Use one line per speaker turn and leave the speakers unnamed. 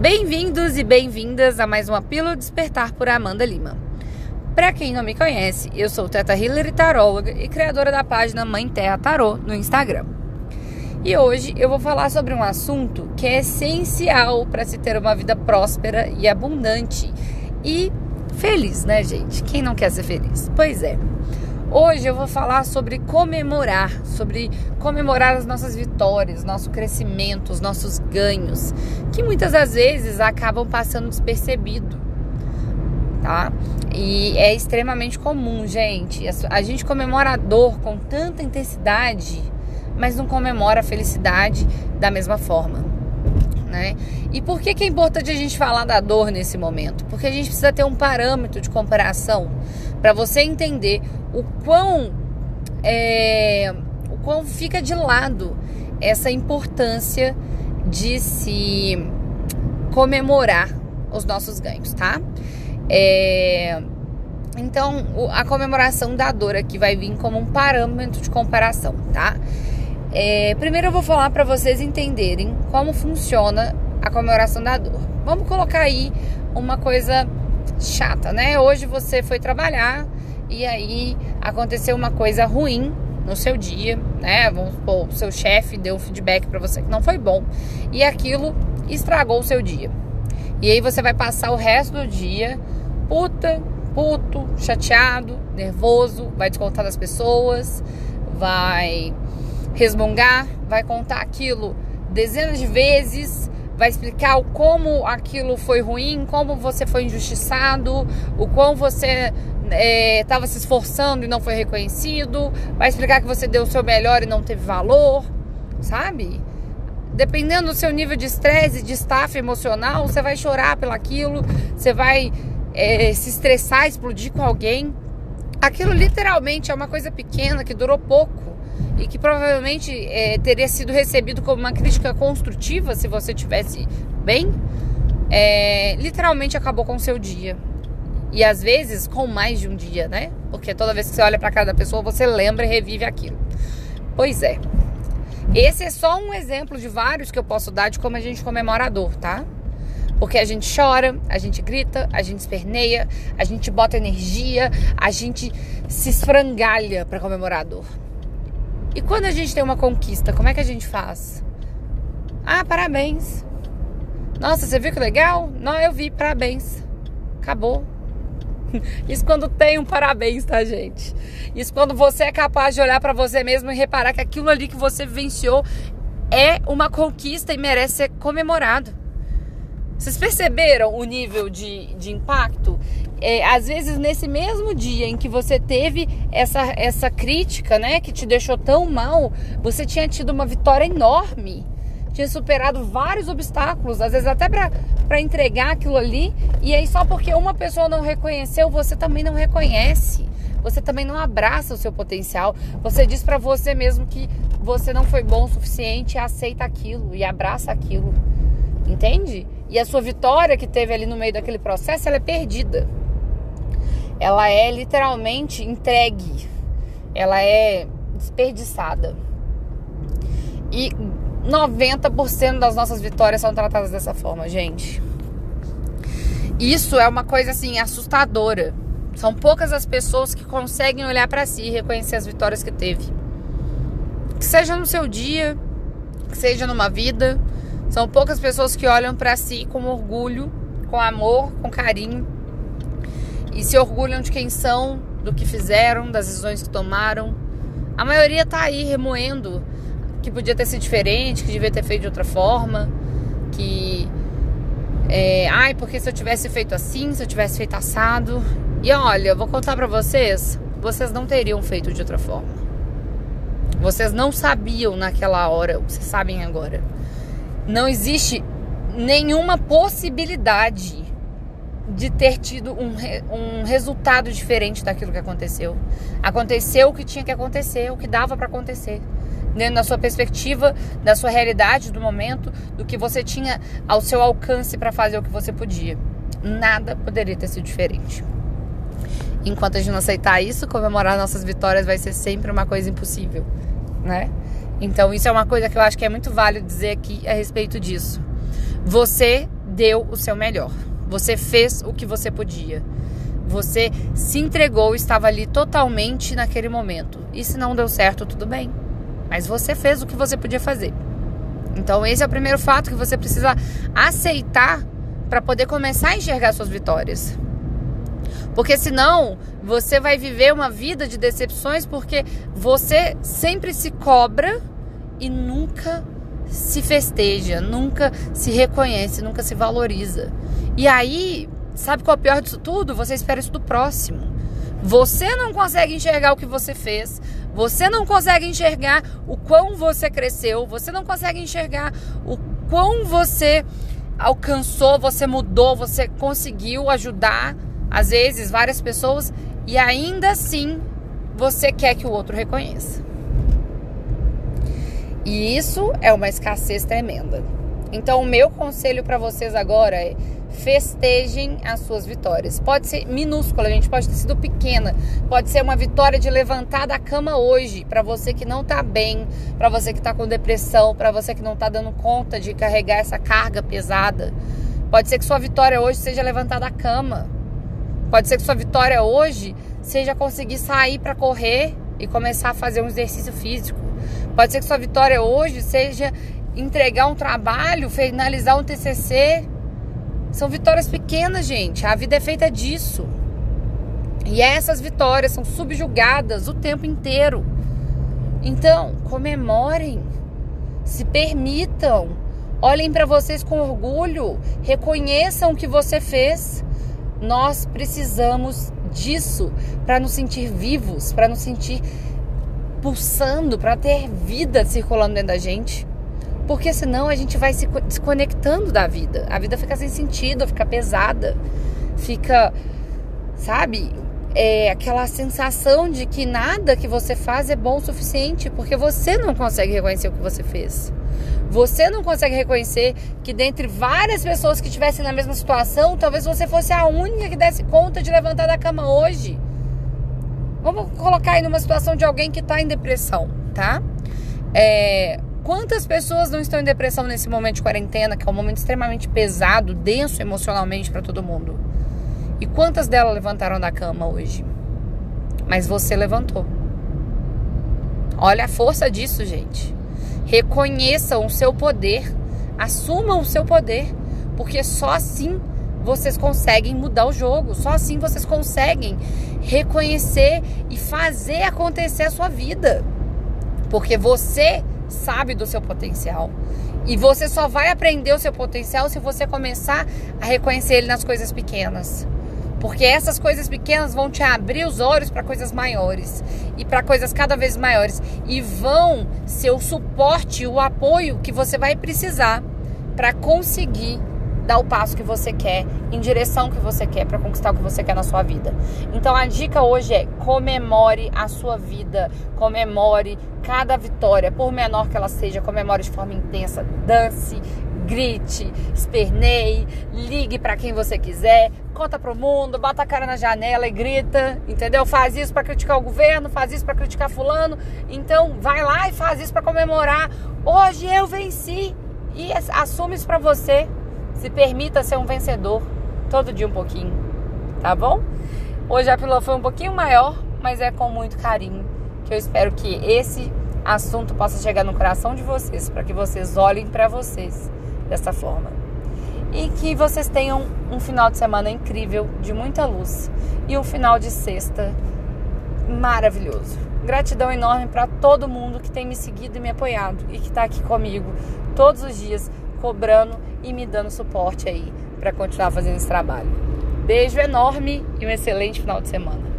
Bem-vindos e bem-vindas a mais uma Pílula Despertar por Amanda Lima. Para quem não me conhece, eu sou Teta Hillary Taróloga e criadora da página Mãe Terra Tarô no Instagram. E hoje eu vou falar sobre um assunto que é essencial para se ter uma vida próspera e abundante e feliz, né, gente? Quem não quer ser feliz? Pois é. Hoje eu vou falar sobre comemorar, sobre comemorar as nossas vitórias, nosso crescimento, os nossos ganhos, que muitas das vezes acabam passando despercebido, tá? E é extremamente comum, gente. A gente comemora a dor com tanta intensidade, mas não comemora a felicidade da mesma forma. Né? E por que, que é importante a gente falar da dor nesse momento? Porque a gente precisa ter um parâmetro de comparação para você entender o quão, é, o quão fica de lado essa importância de se comemorar os nossos ganhos, tá? É, então, a comemoração da dor aqui vai vir como um parâmetro de comparação, tá? É, primeiro eu vou falar para vocês entenderem como funciona a comemoração da dor. Vamos colocar aí uma coisa chata, né? Hoje você foi trabalhar e aí aconteceu uma coisa ruim no seu dia, né? Vamos supor, o seu chefe deu feedback para você que não foi bom e aquilo estragou o seu dia. E aí você vai passar o resto do dia puta, puto, chateado, nervoso, vai descontar das pessoas, vai resmungar, vai contar aquilo dezenas de vezes, vai explicar o como aquilo foi ruim, como você foi injustiçado, o quão você estava é, se esforçando e não foi reconhecido, vai explicar que você deu o seu melhor e não teve valor, sabe? Dependendo do seu nível de estresse, de estafa emocional, você vai chorar pelaquilo, você vai é, se estressar, explodir com alguém. Aquilo literalmente é uma coisa pequena que durou pouco e que provavelmente é, teria sido recebido como uma crítica construtiva se você tivesse bem. É, literalmente acabou com o seu dia. E às vezes com mais de um dia, né? Porque toda vez que você olha para cada pessoa, você lembra e revive aquilo. Pois é. Esse é só um exemplo de vários que eu posso dar de como a gente comemora a dor, tá? Porque a gente chora, a gente grita, a gente esperneia, a gente bota energia, a gente se esfrangalha para comemorar a dor. E quando a gente tem uma conquista, como é que a gente faz? Ah, parabéns. Nossa, você viu que legal? Não, eu vi, parabéns. Acabou. Isso quando tem um parabéns, tá, gente? Isso quando você é capaz de olhar para você mesmo e reparar que aquilo ali que você vivenciou é uma conquista e merece ser comemorado. Vocês perceberam o nível de, de impacto? É, às vezes, nesse mesmo dia em que você teve essa, essa crítica, né, que te deixou tão mal, você tinha tido uma vitória enorme tinha superado vários obstáculos, às vezes até para entregar aquilo ali, e aí só porque uma pessoa não reconheceu, você também não reconhece. Você também não abraça o seu potencial. Você diz para você mesmo que você não foi bom o suficiente, aceita aquilo e abraça aquilo. Entende? E a sua vitória que teve ali no meio daquele processo, ela é perdida. Ela é literalmente entregue. Ela é desperdiçada. E 90% das nossas vitórias são tratadas dessa forma, gente. Isso é uma coisa assim assustadora. São poucas as pessoas que conseguem olhar para si e reconhecer as vitórias que teve. Que seja no seu dia, que seja numa vida, são poucas pessoas que olham para si com orgulho, com amor, com carinho e se orgulham de quem são, do que fizeram, das decisões que tomaram. A maioria tá aí remoendo que podia ter sido diferente, que devia ter feito de outra forma, que é, ai, porque se eu tivesse feito assim, se eu tivesse feito assado. E olha, eu vou contar para vocês, vocês não teriam feito de outra forma. Vocês não sabiam naquela hora vocês sabem agora. Não existe nenhuma possibilidade de ter tido um, um resultado diferente daquilo que aconteceu. Aconteceu o que tinha que acontecer, o que dava para acontecer dentro da sua perspectiva, da sua realidade do momento, do que você tinha ao seu alcance para fazer o que você podia. Nada poderia ter sido diferente. Enquanto a gente não aceitar isso, comemorar nossas vitórias vai ser sempre uma coisa impossível, né? Então isso é uma coisa que eu acho que é muito válido dizer aqui a respeito disso. Você deu o seu melhor. Você fez o que você podia. Você se entregou, estava ali totalmente naquele momento. E se não deu certo, tudo bem. Mas você fez o que você podia fazer. Então, esse é o primeiro fato que você precisa aceitar para poder começar a enxergar suas vitórias. Porque senão você vai viver uma vida de decepções porque você sempre se cobra e nunca se festeja, nunca se reconhece, nunca se valoriza. E aí Sabe qual é o pior disso tudo? Você espera isso do próximo. Você não consegue enxergar o que você fez. Você não consegue enxergar o quão você cresceu. Você não consegue enxergar o quão você alcançou, você mudou, você conseguiu ajudar, às vezes, várias pessoas. E ainda assim, você quer que o outro reconheça. E isso é uma escassez tremenda. Então, o meu conselho para vocês agora é festejem as suas vitórias. Pode ser minúscula, gente pode ter sido pequena, pode ser uma vitória de levantar da cama hoje, para você que não tá bem, para você que tá com depressão, para você que não tá dando conta de carregar essa carga pesada. Pode ser que sua vitória hoje seja levantar da cama. Pode ser que sua vitória hoje seja conseguir sair para correr e começar a fazer um exercício físico. Pode ser que sua vitória hoje seja entregar um trabalho, finalizar um TCC são vitórias pequenas, gente. A vida é feita disso. E essas vitórias são subjugadas o tempo inteiro. Então, comemorem, se permitam, olhem para vocês com orgulho, reconheçam o que você fez. Nós precisamos disso para nos sentir vivos, para nos sentir pulsando, para ter vida circulando dentro da gente. Porque senão a gente vai se desconectando da vida. A vida fica sem sentido, fica pesada, fica, sabe? É aquela sensação de que nada que você faz é bom o suficiente, porque você não consegue reconhecer o que você fez. Você não consegue reconhecer que dentre várias pessoas que estivessem na mesma situação, talvez você fosse a única que desse conta de levantar da cama hoje. Vamos colocar aí numa situação de alguém que está em depressão, tá? É, Quantas pessoas não estão em depressão nesse momento de quarentena, que é um momento extremamente pesado, denso emocionalmente para todo mundo? E quantas delas levantaram da cama hoje? Mas você levantou. Olha a força disso, gente. Reconheçam o seu poder, assumam o seu poder, porque só assim vocês conseguem mudar o jogo, só assim vocês conseguem reconhecer e fazer acontecer a sua vida. Porque você sabe do seu potencial. E você só vai aprender o seu potencial se você começar a reconhecer ele nas coisas pequenas. Porque essas coisas pequenas vão te abrir os olhos para coisas maiores e para coisas cada vez maiores e vão ser o suporte, o apoio que você vai precisar para conseguir dar o passo que você quer, em direção que você quer, para conquistar o que você quer na sua vida. Então a dica hoje é comemore a sua vida, comemore cada vitória, por menor que ela seja, comemore de forma intensa, dance, grite, esperneie, ligue para quem você quiser, conta pro mundo, bota a cara na janela e grita, entendeu? Faz isso para criticar o governo, faz isso para criticar fulano. Então, vai lá e faz isso para comemorar. Hoje eu venci e assume isso para você. Se permita ser um vencedor todo dia um pouquinho, tá bom? Hoje a pílula foi um pouquinho maior, mas é com muito carinho que eu espero que esse assunto possa chegar no coração de vocês, para que vocês olhem para vocês dessa forma. E que vocês tenham um final de semana incrível, de muita luz, e um final de sexta maravilhoso. Gratidão enorme para todo mundo que tem me seguido e me apoiado e que está aqui comigo todos os dias cobrando e me dando suporte aí para continuar fazendo esse trabalho. Beijo enorme e um excelente final de semana.